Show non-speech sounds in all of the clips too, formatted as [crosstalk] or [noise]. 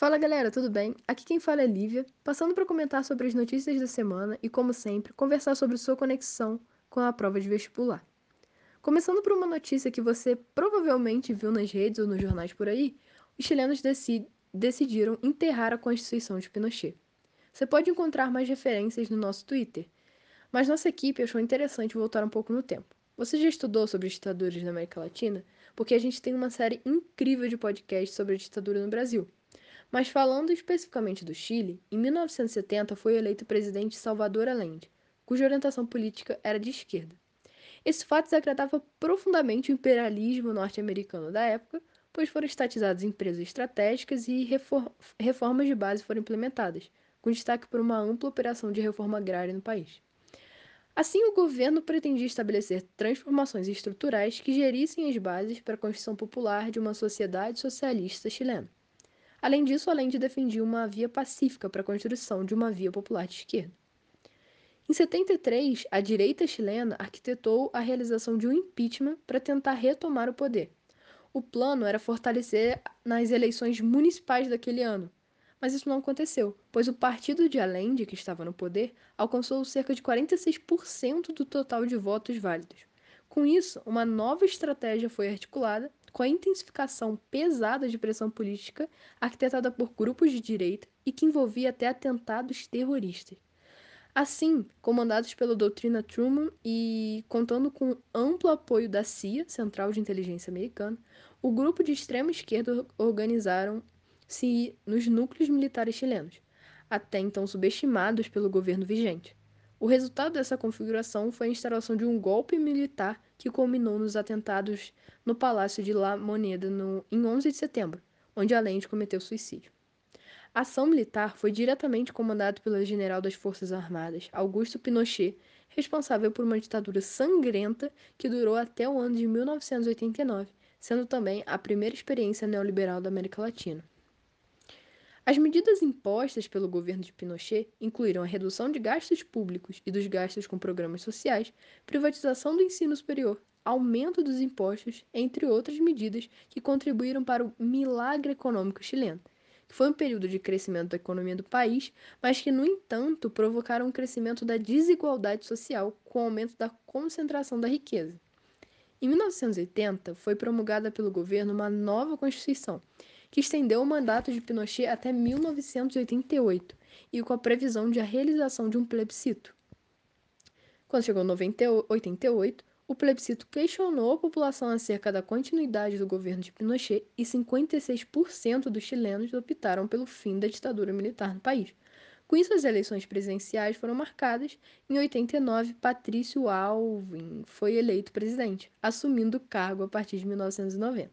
Fala galera, tudo bem? Aqui quem fala é Lívia, passando para comentar sobre as notícias da semana e, como sempre, conversar sobre sua conexão com a prova de vestibular. Começando por uma notícia que você provavelmente viu nas redes ou nos jornais por aí, os chilenos decid decidiram enterrar a Constituição de Pinochet. Você pode encontrar mais referências no nosso Twitter, mas nossa equipe achou interessante voltar um pouco no tempo. Você já estudou sobre ditaduras na América Latina? Porque a gente tem uma série incrível de podcasts sobre a ditadura no Brasil. Mas falando especificamente do Chile, em 1970 foi eleito presidente Salvador Allende, cuja orientação política era de esquerda. Esse fato desagradava profundamente o imperialismo norte-americano da época, pois foram estatizadas empresas estratégicas e reformas de base foram implementadas, com destaque por uma ampla operação de reforma agrária no país. Assim, o governo pretendia estabelecer transformações estruturais que gerissem as bases para a construção popular de uma sociedade socialista chilena. Além disso, Allende defendia uma via pacífica para a construção de uma via popular de esquerda. Em 73, a direita chilena arquitetou a realização de um impeachment para tentar retomar o poder. O plano era fortalecer nas eleições municipais daquele ano, mas isso não aconteceu, pois o partido de Allende, que estava no poder, alcançou cerca de 46% do total de votos válidos. Com isso, uma nova estratégia foi articulada com a intensificação pesada de pressão política arquitetada por grupos de direita e que envolvia até atentados terroristas. Assim, comandados pela doutrina Truman e contando com amplo apoio da CIA, Central de Inteligência Americana, o grupo de extrema esquerda organizaram-se nos núcleos militares chilenos, até então subestimados pelo governo vigente. O resultado dessa configuração foi a instalação de um golpe militar que culminou nos atentados no Palácio de La Moneda no, em 11 de setembro, onde Allende cometeu suicídio. A ação militar foi diretamente comandada pelo general das Forças Armadas, Augusto Pinochet, responsável por uma ditadura sangrenta que durou até o ano de 1989, sendo também a primeira experiência neoliberal da América Latina. As medidas impostas pelo governo de Pinochet incluíram a redução de gastos públicos e dos gastos com programas sociais, privatização do ensino superior, aumento dos impostos, entre outras medidas que contribuíram para o milagre econômico chileno, que foi um período de crescimento da economia do país, mas que, no entanto, provocaram um crescimento da desigualdade social com o aumento da concentração da riqueza. Em 1980, foi promulgada pelo governo uma nova Constituição, que estendeu o mandato de Pinochet até 1988 e com a previsão de a realização de um plebiscito. Quando chegou em 88, o plebiscito questionou a população acerca da continuidade do governo de Pinochet e 56% dos chilenos optaram pelo fim da ditadura militar no país. Com isso, as eleições presidenciais foram marcadas. Em 89, Patrício Alvim foi eleito presidente, assumindo o cargo a partir de 1990.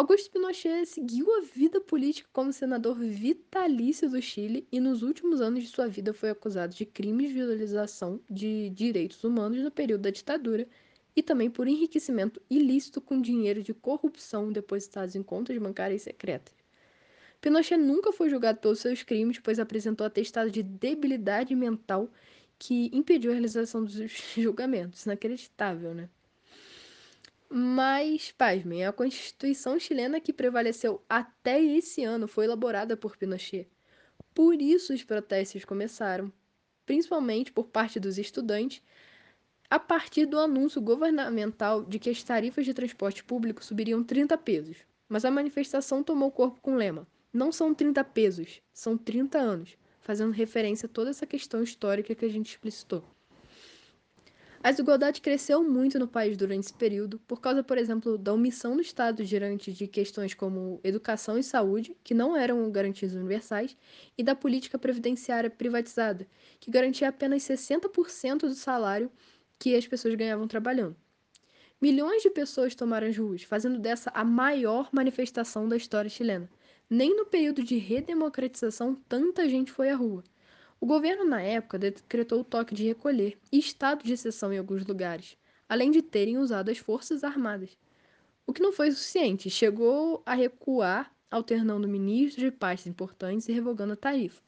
Augusto Pinochet seguiu a vida política como senador vitalício do Chile e nos últimos anos de sua vida foi acusado de crimes de violação de direitos humanos no período da ditadura e também por enriquecimento ilícito com dinheiro de corrupção depositados em contas bancárias secretas. Pinochet nunca foi julgado pelos seus crimes, pois apresentou atestado de debilidade mental que impediu a realização dos [laughs] julgamentos. Inacreditável, né? Mas, pasmem, a Constituição chilena que prevaleceu até esse ano foi elaborada por Pinochet. Por isso os protestos começaram, principalmente por parte dos estudantes, a partir do anúncio governamental de que as tarifas de transporte público subiriam 30 pesos. Mas a manifestação tomou corpo com o lema: não são 30 pesos, são 30 anos, fazendo referência a toda essa questão histórica que a gente explicitou. A desigualdade cresceu muito no país durante esse período, por causa, por exemplo, da omissão do Estado diante de questões como educação e saúde, que não eram garantias universais, e da política previdenciária privatizada, que garantia apenas 60% do salário que as pessoas ganhavam trabalhando. Milhões de pessoas tomaram as ruas, fazendo dessa a maior manifestação da história chilena. Nem no período de redemocratização tanta gente foi à rua. O governo, na época, decretou o toque de recolher e estado de exceção em alguns lugares, além de terem usado as forças armadas. O que não foi suficiente, chegou a recuar, alternando ministros de pastas importantes e revogando a tarifa.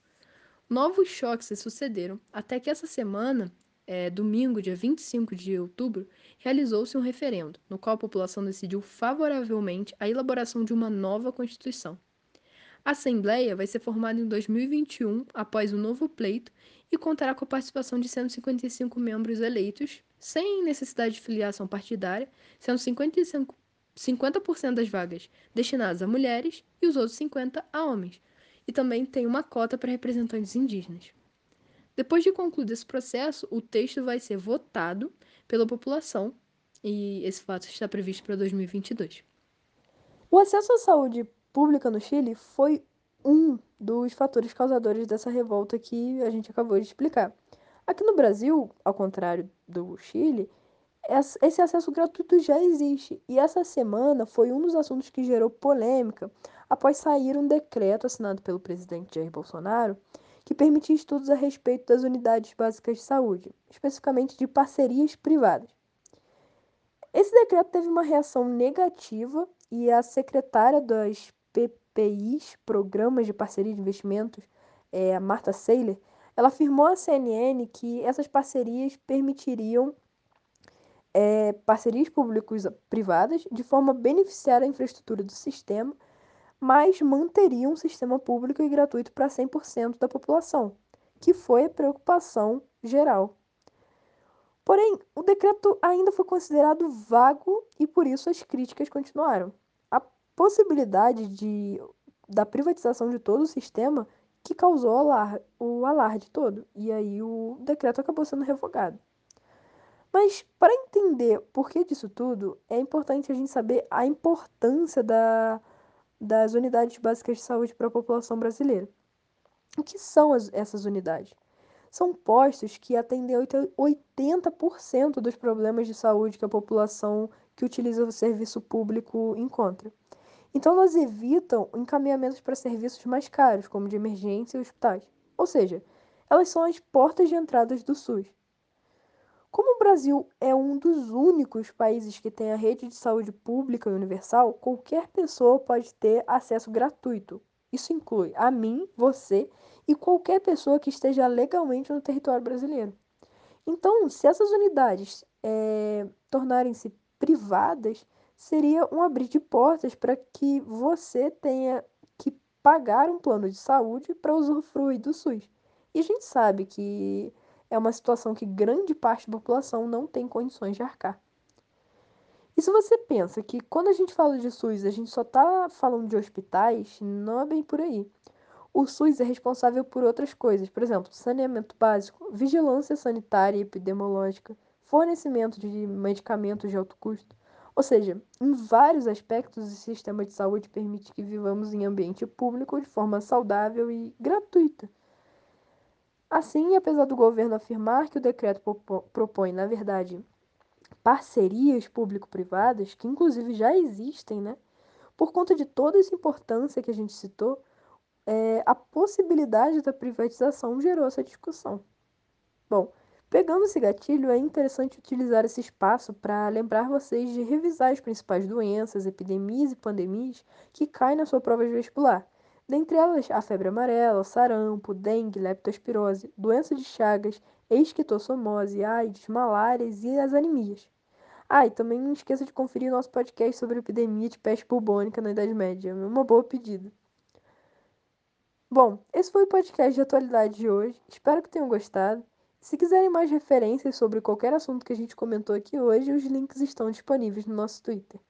Novos choques se sucederam, até que essa semana, é, domingo, dia 25 de outubro, realizou-se um referendo, no qual a população decidiu favoravelmente a elaboração de uma nova Constituição. A Assembleia vai ser formada em 2021, após o novo pleito, e contará com a participação de 155 membros eleitos, sem necessidade de filiação partidária, sendo 55, 50% das vagas destinadas a mulheres e os outros 50% a homens. E também tem uma cota para representantes indígenas. Depois de concluído esse processo, o texto vai ser votado pela população e esse fato está previsto para 2022. O acesso à saúde pública no Chile foi um dos fatores causadores dessa revolta que a gente acabou de explicar. Aqui no Brasil, ao contrário do Chile, esse acesso gratuito já existe. E essa semana foi um dos assuntos que gerou polêmica após sair um decreto assinado pelo presidente Jair Bolsonaro que permitia estudos a respeito das unidades básicas de saúde, especificamente de parcerias privadas. Esse decreto teve uma reação negativa e a secretária das PPIs, Programas de Parceria de Investimentos, é, a Marta Seiler, ela afirmou à CNN que essas parcerias permitiriam é, parcerias públicos-privadas de forma a beneficiar a infraestrutura do sistema, mas manteriam um sistema público e gratuito para 100% da população, que foi a preocupação geral. Porém, o decreto ainda foi considerado vago e por isso as críticas continuaram. Possibilidade de, da privatização de todo o sistema que causou alar, o alarde todo, e aí o decreto acabou sendo revogado. Mas para entender por que disso tudo, é importante a gente saber a importância da, das unidades básicas de saúde para a população brasileira. O que são as, essas unidades? São postos que atendem 80% dos problemas de saúde que a população que utiliza o serviço público encontra. Então, elas evitam encaminhamentos para serviços mais caros, como de emergência e hospitais. Ou seja, elas são as portas de entrada do SUS. Como o Brasil é um dos únicos países que tem a rede de saúde pública e universal, qualquer pessoa pode ter acesso gratuito. Isso inclui a mim, você e qualquer pessoa que esteja legalmente no território brasileiro. Então, se essas unidades é, tornarem-se privadas, seria um abrir de portas para que você tenha que pagar um plano de saúde para usufruir do SUS. E a gente sabe que é uma situação que grande parte da população não tem condições de arcar. E se você pensa que quando a gente fala de SUS a gente só está falando de hospitais, não é bem por aí. O SUS é responsável por outras coisas, por exemplo, saneamento básico, vigilância sanitária e epidemiológica, fornecimento de medicamentos de alto custo. Ou seja, em vários aspectos, o sistema de saúde permite que vivamos em ambiente público de forma saudável e gratuita. Assim, apesar do governo afirmar que o decreto propõe, na verdade, parcerias público-privadas, que inclusive já existem, né? Por conta de toda essa importância que a gente citou, é, a possibilidade da privatização gerou essa discussão. Bom, pegando esse gatilho, é interessante utilizar esse espaço para lembrar vocês de revisar as principais doenças, epidemias e pandemias que caem na sua prova de vestibular dentre elas a febre amarela, sarampo, dengue, leptospirose, doença de Chagas, esquistossomose, AIDS, malárias e as anemias. Ah, e também não esqueça de conferir nosso podcast sobre epidemia de peste bubônica na Idade Média. É uma boa pedida. Bom, esse foi o podcast de atualidade de hoje. Espero que tenham gostado. Se quiserem mais referências sobre qualquer assunto que a gente comentou aqui hoje, os links estão disponíveis no nosso Twitter.